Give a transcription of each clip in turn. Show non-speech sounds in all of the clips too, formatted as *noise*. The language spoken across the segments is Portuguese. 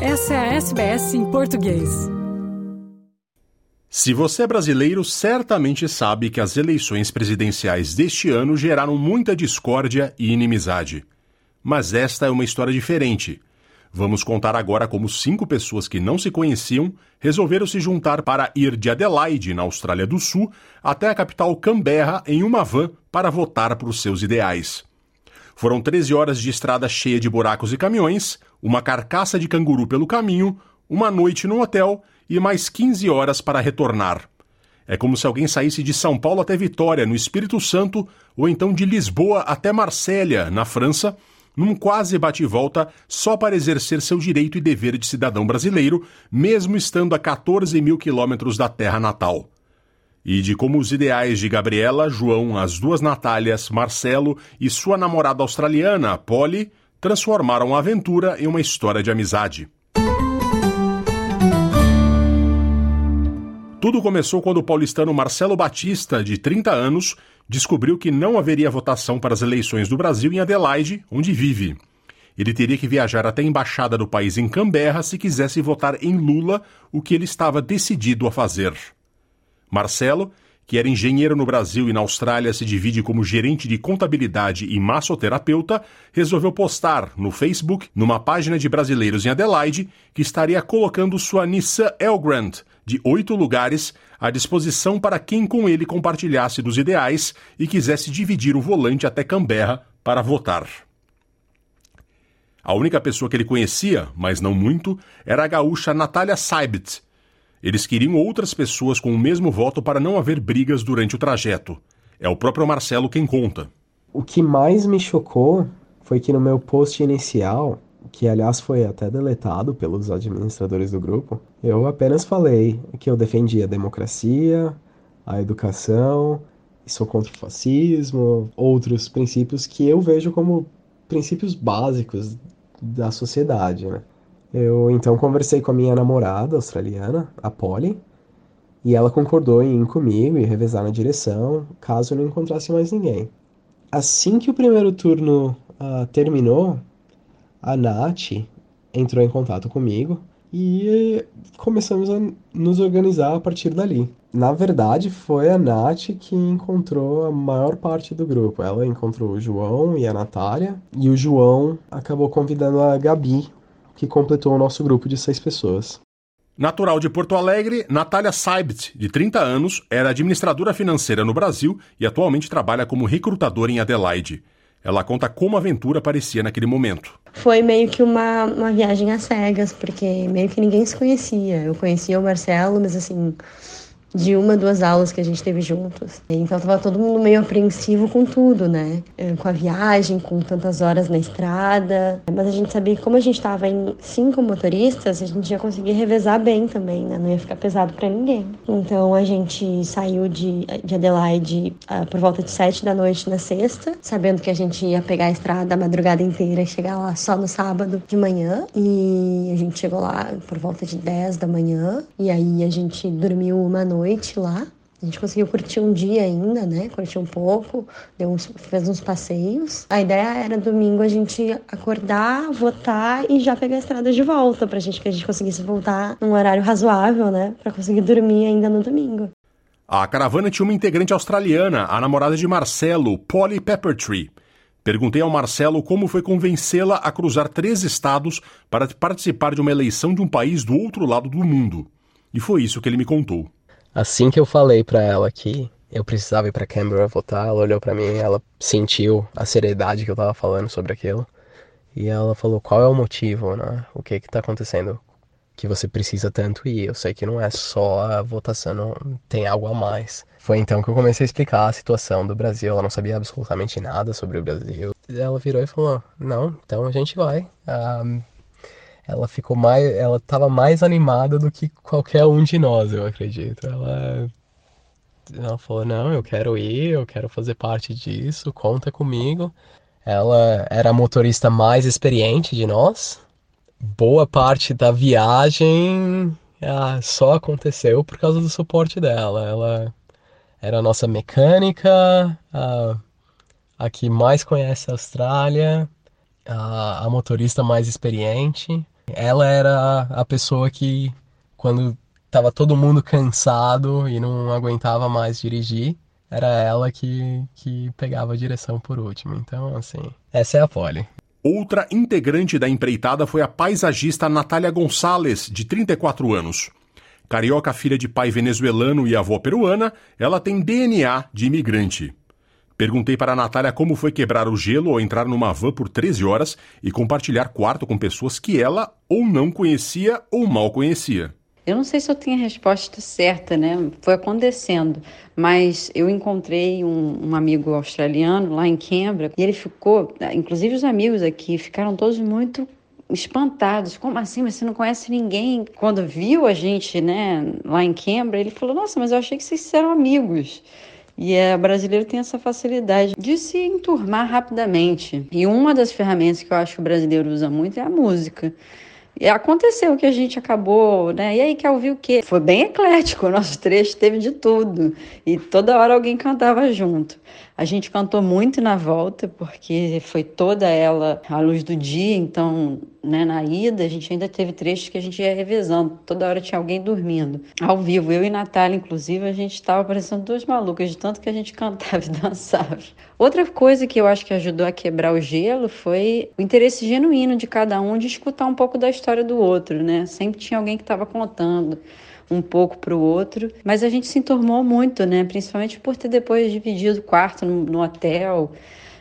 Essa é a SBS em português. Se você é brasileiro, certamente sabe que as eleições presidenciais deste ano geraram muita discórdia e inimizade. Mas esta é uma história diferente. Vamos contar agora como cinco pessoas que não se conheciam resolveram se juntar para ir de Adelaide, na Austrália do Sul, até a capital Canberra em uma van para votar por seus ideais. Foram 13 horas de estrada cheia de buracos e caminhões, uma carcaça de canguru pelo caminho, uma noite no hotel e mais 15 horas para retornar. É como se alguém saísse de São Paulo até Vitória, no Espírito Santo, ou então de Lisboa até Marsella, na França, num quase bate-volta só para exercer seu direito e dever de cidadão brasileiro, mesmo estando a 14 mil quilômetros da terra natal. E de como os ideais de Gabriela, João, as duas Natálias, Marcelo e sua namorada australiana, Polly, transformaram a aventura em uma história de amizade. Tudo começou quando o paulistano Marcelo Batista, de 30 anos, descobriu que não haveria votação para as eleições do Brasil em Adelaide, onde vive. Ele teria que viajar até a embaixada do país em Canberra se quisesse votar em Lula, o que ele estava decidido a fazer. Marcelo, que era engenheiro no Brasil e na Austrália se divide como gerente de contabilidade e massoterapeuta, resolveu postar no Facebook, numa página de brasileiros em Adelaide, que estaria colocando sua Nissan Elgrand, de oito lugares, à disposição para quem com ele compartilhasse dos ideais e quisesse dividir o volante até Canberra para votar. A única pessoa que ele conhecia, mas não muito, era a gaúcha Natália Seibt, eles queriam outras pessoas com o mesmo voto para não haver brigas durante o trajeto. É o próprio Marcelo quem conta. O que mais me chocou foi que no meu post inicial, que aliás foi até deletado pelos administradores do grupo, eu apenas falei que eu defendia a democracia, a educação, sou contra o fascismo, outros princípios que eu vejo como princípios básicos da sociedade, né? Eu então conversei com a minha namorada australiana, a Polly, e ela concordou em ir comigo e revezar na direção, caso eu não encontrasse mais ninguém. Assim que o primeiro turno uh, terminou, a Nath entrou em contato comigo e começamos a nos organizar a partir dali. Na verdade, foi a Nath que encontrou a maior parte do grupo. Ela encontrou o João e a Natália, e o João acabou convidando a Gabi que completou o nosso grupo de seis pessoas. Natural de Porto Alegre, Natália Seibt, de 30 anos, era administradora financeira no Brasil e atualmente trabalha como recrutadora em Adelaide. Ela conta como a aventura parecia naquele momento. Foi meio que uma, uma viagem às cegas, porque meio que ninguém se conhecia. Eu conhecia o Marcelo, mas assim, de uma, duas aulas que a gente teve juntos. Então tava todo mundo meio apreensivo com tudo, né? Eh, com a viagem, com tantas horas na estrada. Mas a gente sabia que como a gente tava em cinco motoristas, a gente ia conseguir revezar bem também, né? Não ia ficar pesado para ninguém. Então a gente saiu de, de Adelaide uh, por volta de sete da noite na sexta, sabendo que a gente ia pegar a estrada a madrugada inteira e chegar lá só no sábado de manhã. E a gente chegou lá por volta de dez da manhã. E aí a gente dormiu uma noite noite lá. A gente conseguiu curtir um dia ainda, né? Curtir um pouco, deu uns, fez uns passeios. A ideia era domingo a gente acordar, votar e já pegar a estrada de volta, pra gente que a gente conseguisse voltar num horário razoável, né? Pra conseguir dormir ainda no domingo. A caravana tinha uma integrante australiana, a namorada de Marcelo, Polly Peppertree. Perguntei ao Marcelo como foi convencê-la a cruzar três estados para participar de uma eleição de um país do outro lado do mundo. E foi isso que ele me contou. Assim que eu falei para ela que eu precisava ir para Canberra votar, ela olhou para mim ela sentiu a seriedade que eu tava falando sobre aquilo. E ela falou: "Qual é o motivo, né? O que que tá acontecendo que você precisa tanto ir? Eu sei que não é só a votação, não, tem algo a mais". Foi então que eu comecei a explicar a situação do Brasil. Ela não sabia absolutamente nada sobre o Brasil. Ela virou e falou: "Não, então a gente vai". Um, ela ficou mais, ela estava mais animada do que qualquer um de nós, eu acredito. Ela, ela falou não, eu quero ir, eu quero fazer parte disso, conta comigo. Ela era a motorista mais experiente de nós. Boa parte da viagem ah, só aconteceu por causa do suporte dela. Ela era a nossa mecânica, a, a que mais conhece a Austrália, a, a motorista mais experiente Ela era a pessoa que, quando tava todo mundo cansado e não aguentava mais dirigir, era ela que, que pegava a direção por último. Então, assim, essa é a Polly. Outra integrante da empreitada foi a paisagista Natália Gonçalves, de 34 anos. Carioca, filha de pai venezuelano e avó peruana, ela tem DNA de imigrante. Perguntei para a Natália como foi quebrar o gelo ao entrar numa van por 13 horas e compartilhar quarto com pessoas que ela ou não conhecia ou mal conhecia. Eu não sei se eu tenho a resposta certa, né? Foi acontecendo. Mas eu encontrei um, um, amigo australiano lá em Canberra e ele ficou, inclusive os amigos aqui, ficaram todos muito espantados. Como assim? Você não conhece ninguém? Quando viu a gente, né, lá em Canberra, ele falou: Nossa, mas eu achei que vocês eram amigos. E é, o brasileiro tem essa facilidade de se enturmar rapidamente. E uma das ferramentas que eu acho que o brasileiro usa muito é a música. E aconteceu que a gente acabou, né? E aí, quer ouvir o quê? Foi bem eclético, o nosso trecho teve de tudo. E toda hora alguém cantava junto. A gente cantou muito na volta, porque foi toda ela à luz do dia, então, né, na ida, a gente ainda teve trechos que a gente ia revezando, toda hora tinha alguém dormindo. Ao vivo, eu e Natália, inclusive, a gente estava parecendo duas malucas, de tanto que a gente *laughs* cantava e dançava. Outra coisa que eu acho que ajudou a quebrar o gelo foi o interesse genuíno de cada um de escutar um pouco da história do outro, né? Sempre tinha alguém que estava contando um pouco para o outro. Mas a gente se enturmou muito, né? Principalmente por ter depois dividido o quarto no, no hotel,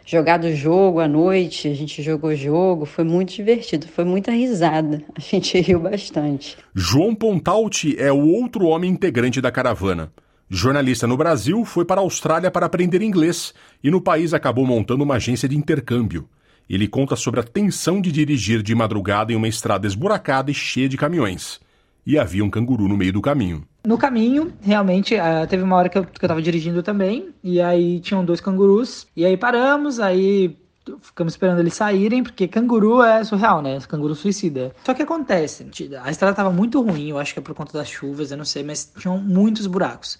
jogado jogo à noite, a gente jogou jogo, foi muito divertido, foi muita risada, a gente *laughs* riu bastante. João Pontalti é o outro homem integrante da caravana. Jornalista no Brasil, foi para a Austrália para aprender inglês e no país acabou montando uma agência de intercâmbio. Ele conta sobre a tensão de dirigir de madrugada em uma estrada esburacada e cheia de caminhões e havia um canguru no meio do caminho. No caminho, realmente, uh, teve uma hora que eu, que eu tava dirigindo também, e aí tinham dois cangurus, e aí paramos, aí ficamos esperando eles saírem, porque canguru é surreal, né? Canguru suicida. Só que acontece, a estrada tava muito ruim, eu acho que é por conta das chuvas, eu não sei, mas tinham muitos buracos.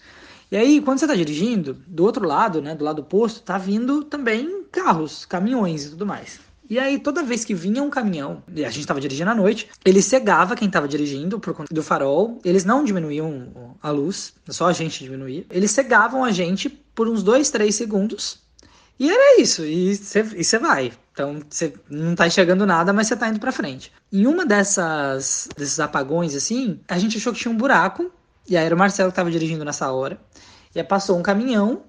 E aí, quando você tá dirigindo, do outro lado, né, do lado oposto, tá vindo também carros, caminhões e tudo mais. E aí, toda vez que vinha um caminhão, e a gente estava dirigindo à noite, ele cegava quem estava dirigindo por conta do farol. Eles não diminuíam a luz, só a gente diminuía. Eles cegavam a gente por uns dois, três segundos. E era isso, e você vai. Então, você não tá enxergando nada, mas você tá indo para frente. Em uma dessas desses apagões assim, a gente achou que tinha um buraco, e aí era o Marcelo que estava dirigindo nessa hora. E aí passou um caminhão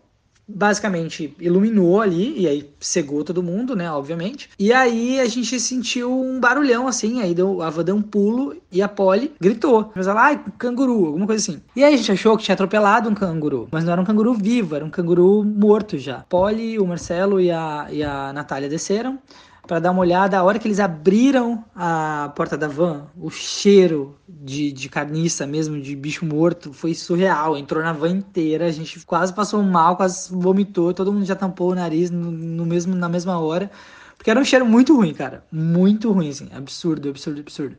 basicamente iluminou ali e aí cegou todo mundo, né, obviamente. E aí a gente sentiu um barulhão assim, aí deu, a Ava deu um pulo e a Polly gritou. Mas ela, ai, canguru, alguma coisa assim. E aí a gente achou que tinha atropelado um canguru, mas não era um canguru vivo, era um canguru morto já. Polly, o Marcelo e a, e a Natália desceram para dar uma olhada. A hora que eles abriram a porta da van, o cheiro de, de carniça mesmo, de bicho morto, foi surreal. Entrou na van inteira, a gente quase passou mal, quase vomitou, todo mundo já tampou o nariz no, no mesmo, na mesma hora. Porque era um cheiro muito ruim, cara. Muito ruim, assim. Absurdo, absurdo, absurdo.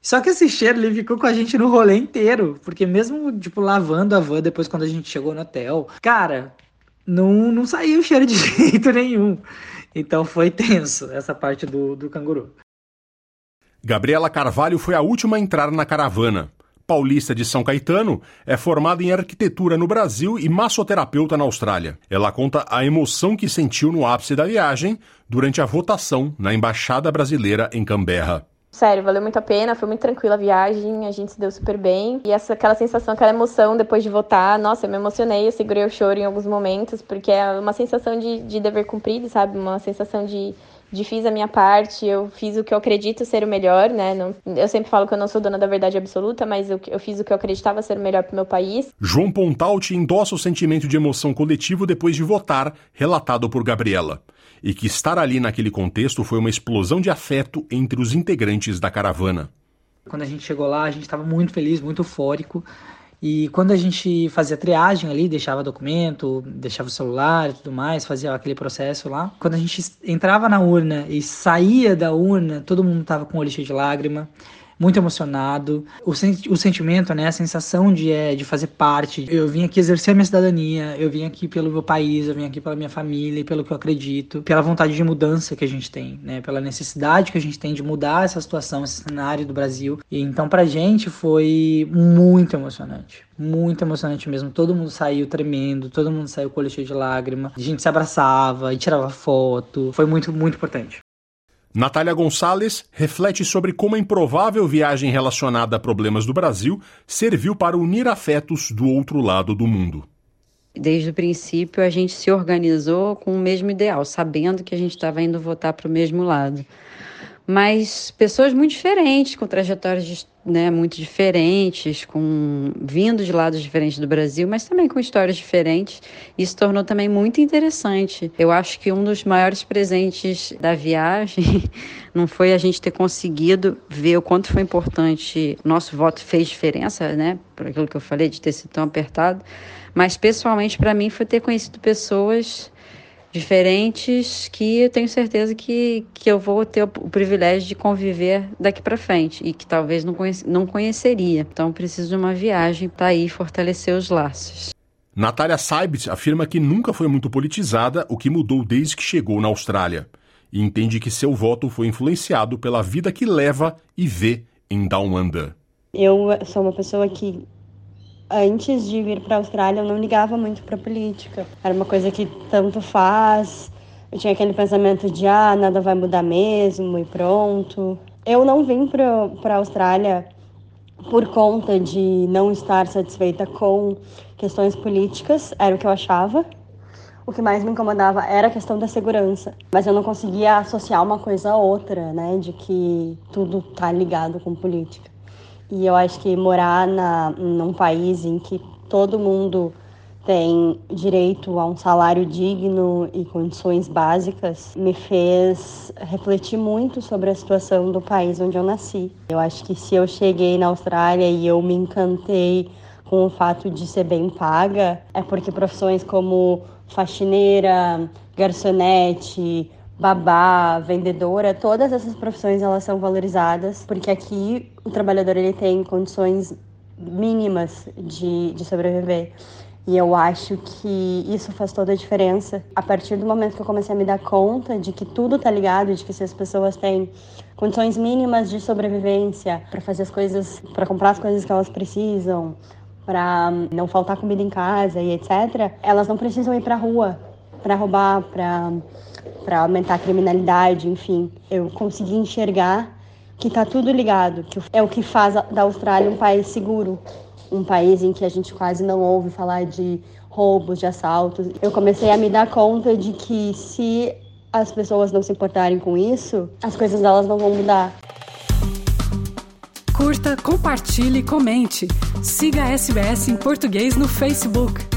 Só que esse cheiro ele ficou com a gente no rolê inteiro. Porque mesmo, tipo, lavando a van depois quando a gente chegou no hotel, cara, não, não saiu cheiro de *laughs* jeito nenhum. Então foi tenso essa parte do, do canguru. Gabriela Carvalho foi a última a entrar na caravana. Paulista de São Caetano, é formada em arquitetura no Brasil e massoterapeuta na Austrália. Ela conta a emoção que sentiu no ápice da viagem durante a votação na Embaixada Brasileira em Canberra. Sério, valeu muito a pena, foi muito tranquila a viagem, a gente se deu super bem. E essa, aquela sensação, aquela emoção depois de votar, nossa, eu me emocionei, eu segurei o choro em alguns momentos, porque é uma sensação de, de dever cumprido, sabe? Uma sensação de, de fiz a minha parte, eu fiz o que eu acredito ser o melhor, né? Não, eu sempre falo que eu não sou dona da verdade absoluta, mas eu, eu fiz o que eu acreditava ser o melhor para o meu país. João Pontalti endossa o sentimento de emoção coletivo depois de votar, relatado por Gabriela e que estar ali naquele contexto foi uma explosão de afeto entre os integrantes da caravana. Quando a gente chegou lá, a gente estava muito feliz, muito eufórico. E quando a gente fazia triagem ali, deixava documento, deixava o celular e tudo mais, fazia aquele processo lá. Quando a gente entrava na urna e saía da urna, todo mundo tava com o olho cheio de lágrima. Muito emocionado. O, sen o sentimento, né, a sensação de, é, de fazer parte. Eu vim aqui exercer a minha cidadania, eu vim aqui pelo meu país, eu vim aqui pela minha família, pelo que eu acredito, pela vontade de mudança que a gente tem, né, pela necessidade que a gente tem de mudar essa situação, esse cenário do Brasil. E então pra gente foi muito emocionante. Muito emocionante mesmo. Todo mundo saiu tremendo, todo mundo saiu com o olho cheio de lágrima. A gente se abraçava e tirava foto. Foi muito, muito importante. Natália Gonçalves reflete sobre como a improvável viagem relacionada a problemas do Brasil serviu para unir afetos do outro lado do mundo. Desde o princípio, a gente se organizou com o mesmo ideal, sabendo que a gente estava indo votar para o mesmo lado mas pessoas muito diferentes, com trajetórias né, muito diferentes, com vindo de lados diferentes do Brasil, mas também com histórias diferentes. Isso tornou também muito interessante. Eu acho que um dos maiores presentes da viagem *laughs* não foi a gente ter conseguido ver o quanto foi importante, nosso voto fez diferença, né, por aquilo que eu falei de ter sido tão apertado, mas pessoalmente para mim foi ter conhecido pessoas diferentes que eu tenho certeza que, que eu vou ter o, privilégio de conviver daqui para frente e que talvez não, conhece, não conheceria. Então preciso de uma viagem para ir fortalecer os laços. Natália Seibert afirma que nunca foi muito politizada, o que mudou desde que chegou na Austrália. E entende que seu voto foi influenciado pela vida que leva e vê em Down Under. Eu sou uma pessoa que antes de vir para a Austrália, eu não ligava muito para política. Era uma coisa que tanto faz. Eu tinha aquele pensamento de, ah, nada vai mudar mesmo e pronto. Eu não vim para a Austrália por conta de não estar satisfeita com questões políticas, era o que eu achava. O que mais me incomodava era a questão da segurança, mas eu não conseguia associar uma coisa a outra, né, de que tudo tá ligado com política. E eu acho que morar na, num país em que todo mundo tem direito a um salário digno e condições básicas me fez refletir muito sobre a situação do país onde eu nasci. Eu acho que se eu cheguei na Austrália e eu me encantei com o fato de ser bem paga, é porque profissões como faxineira, garçonete, babá, vendedora, todas essas profissões elas são valorizadas, porque aqui o trabalhador ele tem condições mínimas de, de sobreviver. E eu acho que isso faz toda a diferença. A partir do momento que eu comecei a me dar conta de que tudo tá ligado, de que se as pessoas têm condições mínimas de sobrevivência para fazer as coisas, para comprar as coisas que elas precisam, para não faltar comida em casa e etc, elas não precisam ir para rua para roubar, para para aumentar a criminalidade, enfim. Eu consegui enxergar que está tudo ligado, que é o que faz da Austrália um país seguro, um país em que a gente quase não ouve falar de roubos, de assaltos. Eu comecei a me dar conta de que se as pessoas não se importarem com isso, as coisas delas não vão mudar. Curta, compartilhe, comente. Siga a SBS em português no Facebook.